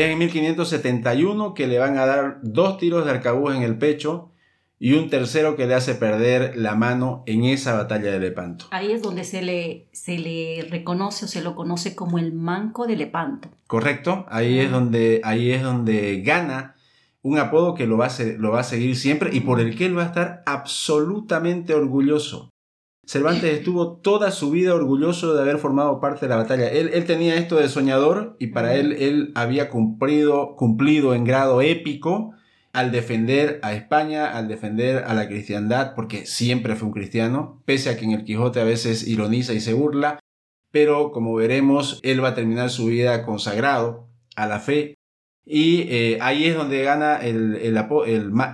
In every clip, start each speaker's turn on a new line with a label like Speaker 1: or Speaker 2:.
Speaker 1: Es en 1571 que le van a dar dos tiros de arcabuz en el pecho y un tercero que le hace perder la mano en esa batalla de Lepanto.
Speaker 2: Ahí es donde se le, se le reconoce o se lo conoce como el manco de Lepanto.
Speaker 1: Correcto, ahí es donde, ahí es donde gana un apodo que lo va, a, lo va a seguir siempre y por el que él va a estar absolutamente orgulloso. Cervantes estuvo toda su vida orgulloso de haber formado parte de la batalla. Él, él tenía esto de soñador y para él él había cumplido, cumplido en grado épico al defender a España, al defender a la cristiandad, porque siempre fue un cristiano, pese a que en el Quijote a veces ironiza y se burla, pero como veremos, él va a terminar su vida consagrado a la fe, y eh, ahí es donde gana el, el,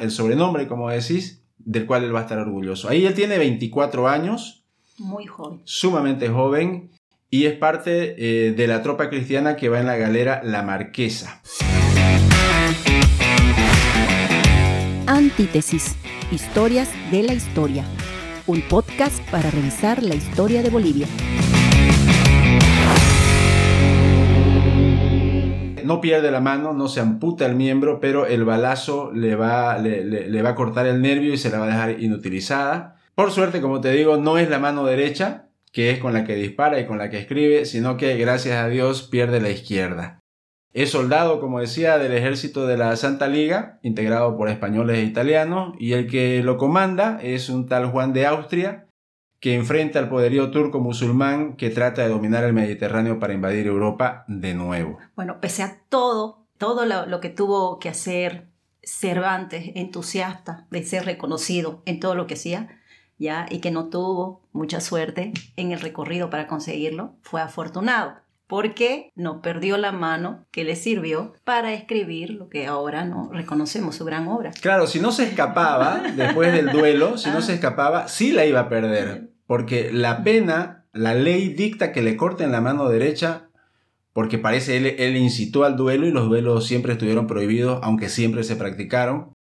Speaker 1: el, sobrenombre, como decís, del cual él va a estar orgulloso. Ahí él tiene 24 años.
Speaker 2: Muy joven.
Speaker 1: Sumamente joven. Y es parte eh, de la tropa cristiana que va en la galera La Marquesa.
Speaker 3: Antítesis. Historias de la historia. Un podcast para revisar la historia de Bolivia.
Speaker 1: No pierde la mano, no se amputa el miembro, pero el balazo le va, le, va a cortar el nervio y se la va a dejar inutilizada. Por suerte, como te digo, no es la mano derecha, que es con la que dispara y con la que escribe, sino que gracias a Dios pierde la izquierda. Es soldado, como decía, del ejército de la Santa Liga, integrado por españoles e italianos, y el que lo comanda es un tal Juan de Austria, que enfrenta al poderío turco musulmán que trata de dominar el Mediterráneo para invadir Europa de nuevo.
Speaker 2: Bueno, pese a todo, todo lo, que tuvo que hacer Cervantes, entusiasta de ser reconocido en todo lo que hacía, ya, y que no tuvo mucha suerte en el recorrido para conseguirlo, fue afortunado porque no perdió la mano que le sirvió para escribir lo que ahora no reconocemos su gran obra.
Speaker 1: Claro, si no se escapaba después del duelo, si no se escapaba, sí la iba a perder, porque la pena, la ley dicta que le corten la mano derecha, porque parece él, él incitó al duelo y los duelos siempre estuvieron prohibidos, aunque siempre se practicaron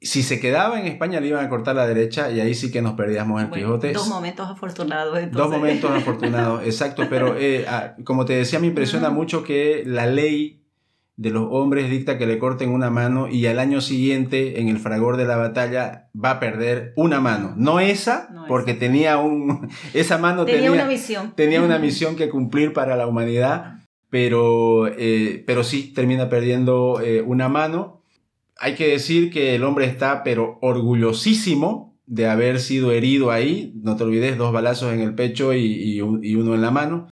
Speaker 1: si se quedaba en España le iban a cortar la derecha y ahí sí que nos perdíamos el Quijote.
Speaker 2: Dos momentos afortunados.
Speaker 1: Dos momentos afortunados, exacto. Pero eh, ah, como te decía, me impresiona mucho que la ley de los hombres dicta que le corten una mano y al año siguiente, en el fragor de la batalla, va a perder una mano. No esa, porque tenía un... Esa mano
Speaker 2: tenía, una misión.
Speaker 1: Tenía una misión que cumplir para la humanidad, pero, eh, pero sí, termina perdiendo eh, una mano hay que decir que el hombre está pero orgullosísimo de haber sido herido ahí, no te olvides, dos balazos en el pecho y, uno en la mano.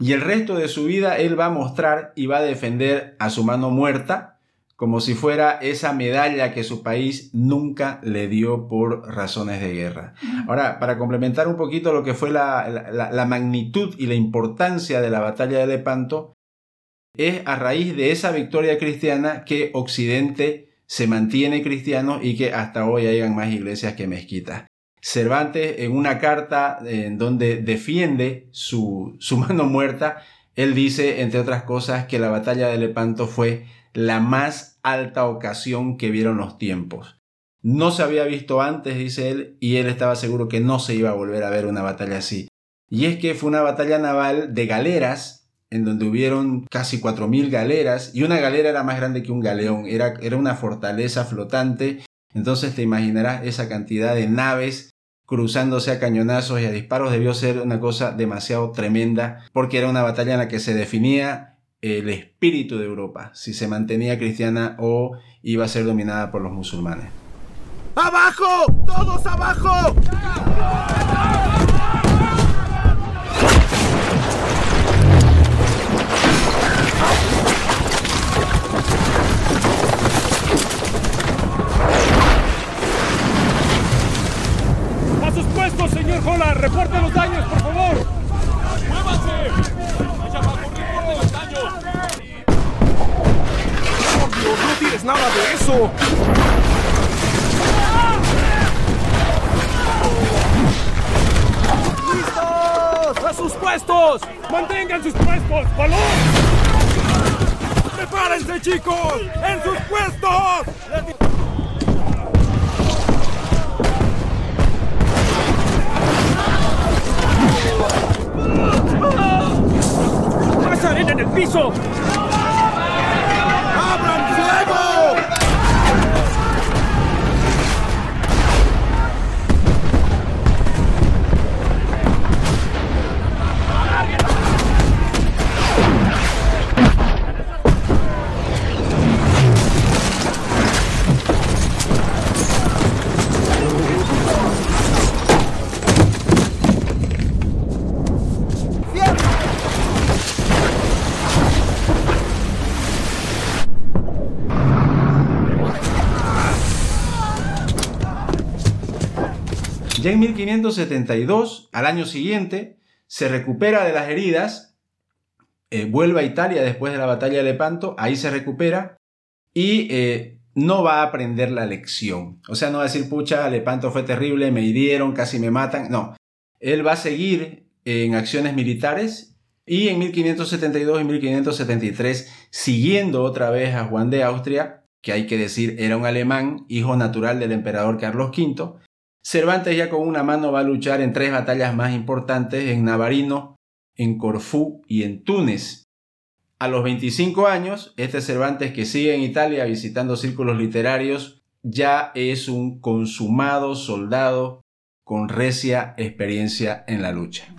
Speaker 1: Y el resto de su vida él va a mostrar y va a defender a su mano muerta como si fuera esa medalla que su país nunca le dio por razones de guerra. Ahora, para complementar un poquito lo que fue la, la magnitud y la importancia de la batalla de Lepanto, es a raíz de esa victoria cristiana que Occidente se mantiene cristiano y que hasta hoy hayan más iglesias que mezquitas. Cervantes, en una carta en donde defiende su, su mano muerta, él dice, entre otras cosas, que la batalla de Lepanto fue la más alta ocasión que vieron los tiempos. No se había visto antes, dice él, y él estaba seguro que no se iba a volver a ver una batalla así. Y es que fue una batalla naval de galeras en donde hubieron casi 4.000 galeras y una galera era más grande que un galeón, era, era una fortaleza flotante. Entonces te imaginarás esa cantidad de naves cruzándose a cañonazos y a disparos debió ser una cosa demasiado tremenda porque era una batalla en la que se definía el espíritu de Europa, si se mantenía cristiana o iba a ser dominada por los musulmanes.
Speaker 4: ¡Abajo! ¡Todos abajo! Señor Hola, reporte los daños, por favor. ¡Muévanse! ¡Vaya bajo reporte los daños! ¡Por Dios, no tienes nada de eso! ¡Listos! ¡A sus puestos! ¡Mantengan sus puestos! ¡Balón! ¡Prepárense, chicos! ¡En sus puestos! en el piso. ¡Abran fuego!
Speaker 1: Ya en 1572, al año siguiente, se recupera de las heridas, eh, vuelve a Italia después de la batalla de Lepanto, ahí se recupera y eh, no va a aprender la lección. O sea, no va a decir, pucha, Lepanto fue terrible, me hirieron, casi me matan. No, él va a seguir en acciones militares y en 1572 y 1573, siguiendo otra vez a Juan de Austria, que hay que decir era un alemán, hijo natural del emperador Carlos V, Cervantes ya con una mano va a luchar en tres batallas más importantes, en Navarino, en Corfú y en Túnez. A los 25 años, este Cervantes que sigue en Italia visitando círculos literarios ya es un consumado soldado con recia experiencia en la lucha.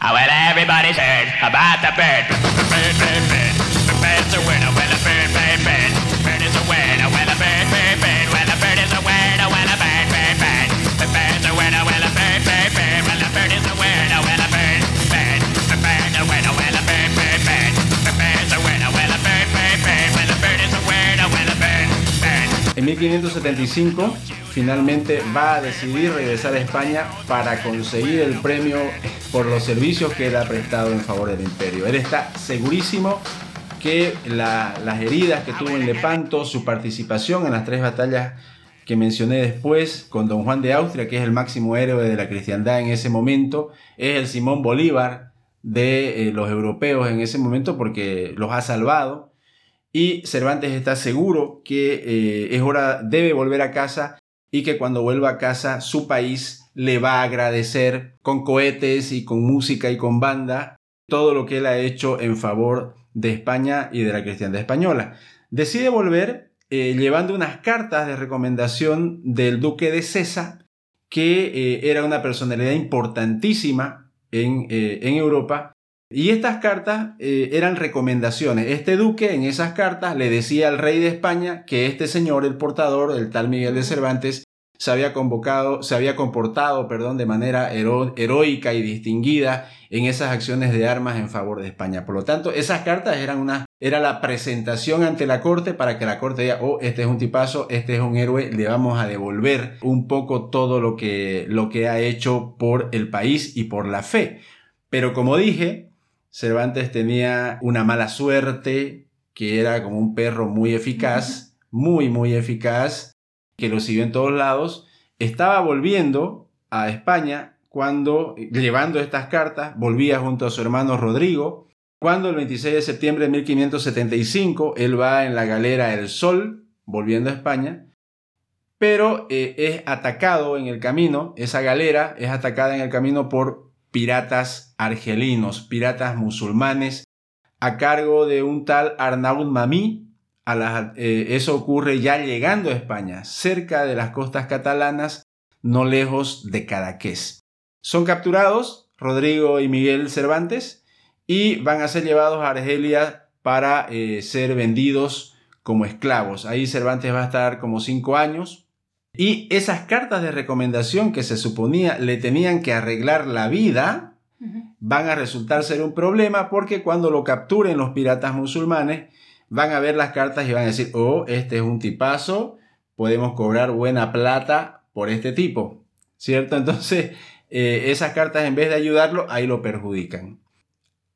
Speaker 1: En 1575 finalmente va a decidir regresar a España para conseguir el premio por los servicios que él ha prestado en favor del imperio. Él está segurísimo que las heridas que tuvo en Lepanto, su participación en las tres batallas que mencioné después con don Juan de Austria, que es el máximo héroe de la cristiandad en ese momento, es el Simón Bolívar de eh, los europeos en ese momento porque los ha salvado y Cervantes está seguro que eh, es hora, debe volver a casa y que cuando vuelva a casa su país le va a agradecer con cohetes y con música y con banda todo lo que él ha hecho en favor de España y de la cristiandad española. Decide volver eh, llevando unas cartas de recomendación del duque de César, que eh, era una personalidad importantísima en, en Europa y estas cartas eh, eran recomendaciones. Este duque en esas cartas le decía al rey de España que este señor, el portador, el tal Miguel de Cervantes, se había convocado, se había comportado, perdón, de manera heroica y distinguida en esas acciones de armas en favor de España. Por lo tanto, esas cartas eran una, era la presentación ante la corte para que la corte diga, oh, este es un tipazo, este es un héroe, le vamos a devolver un poco todo lo que, lo que ha hecho por el país y por la fe. Pero como dije, Cervantes tenía una mala suerte, que era como un perro muy eficaz, muy, muy eficaz, que lo siguió en todos lados. Estaba volviendo a España cuando, llevando estas cartas, volvía junto a su hermano Rodrigo, cuando el 26 de septiembre de 1575 él va en la galera El Sol, volviendo a España, pero eh, es atacado en el camino, esa galera es atacada en el camino por piratas argelinos, piratas musulmanes, a cargo de un tal Arnaud Mamí. Eh, eso ocurre ya llegando a España, cerca de las costas catalanas, no lejos de Cadaqués. Son capturados Rodrigo y Miguel Cervantes y van a ser llevados a Argelia para eh, ser vendidos como esclavos. Ahí Cervantes va a estar como cinco años, y esas cartas de recomendación que se suponía le tenían que arreglar la vida, van a resultar ser un problema porque cuando lo capturen los piratas musulmanes, van a ver las cartas y van a decir, oh, este es un tipazo, podemos cobrar buena plata por este tipo, ¿cierto? Entonces, eh, esas cartas en vez de ayudarlo, ahí lo perjudican.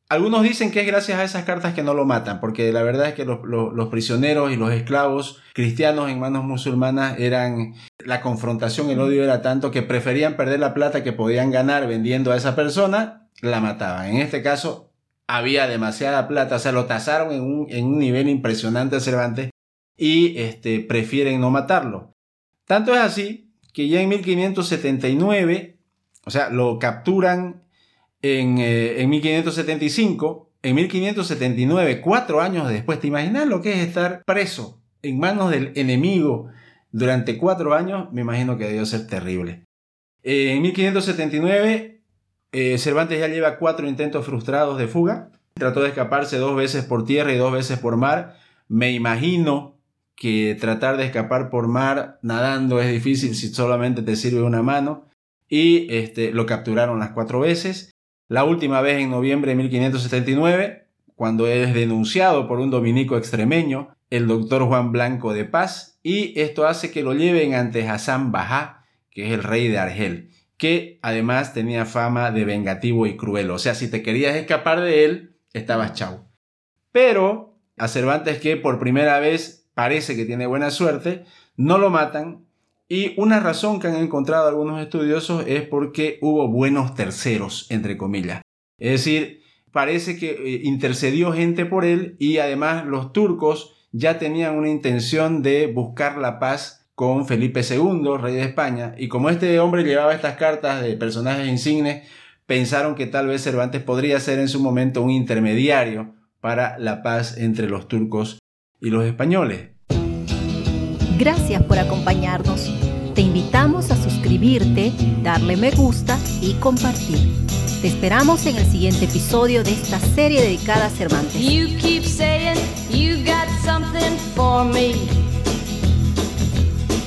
Speaker 1: Algunos dicen que es gracias a esas cartas que no lo matan, porque la verdad es que los, prisioneros y los esclavos cristianos en manos musulmanas eran, la confrontación, el odio era tanto que preferían perder la plata que podían ganar vendiendo a esa persona, la mataban. En este caso, había demasiada plata, o sea, lo tasaron en un, en un nivel impresionante a Cervantes y este, prefieren no matarlo. Tanto es así que ya en 1579, o sea, lo capturan en, 1575, eh, en 1579, cuatro años después. ¿Te imaginas lo que es estar preso en manos del enemigo durante cuatro años? Me imagino que debió ser terrible. en 1579, eh, Cervantes ya lleva cuatro intentos frustrados de fuga. Trató de escaparse dos veces por tierra y dos veces por mar. Me imagino que tratar de escapar por mar nadando es difícil si solamente te sirve una mano. Y este, lo capturaron las cuatro veces. La última vez en noviembre de 1579, cuando es denunciado por un dominico extremeño, el doctor Juan Blanco de Paz, y esto hace que lo lleven ante Hassan Bajá, que es el rey de Argel. que además tenía fama de vengativo y cruel. O sea, si te querías escapar de él, estabas chau. Pero a Cervantes que por primera vez parece que tiene buena suerte, no lo matan y una razón que han encontrado algunos estudiosos es porque hubo buenos terceros, entre comillas. Es decir, parece que eh, intercedió gente por él y además los turcos ya tenían una intención de buscar la paz con Felipe II, rey de España, y como este hombre llevaba estas cartas de personajes insignes, pensaron que tal vez Cervantes podría ser en su momento un intermediario para la paz entre los turcos y los españoles.
Speaker 3: Gracias por acompañarnos. Te invitamos a suscribirte, darle me gusta y compartir. Te esperamos en el siguiente episodio de esta serie dedicada a Cervantes.
Speaker 5: You keep saying you got something for me.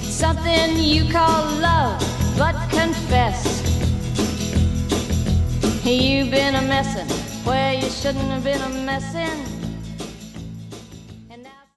Speaker 5: Something you call love, but confess. You've been a messin' where you shouldn't have been a messin'.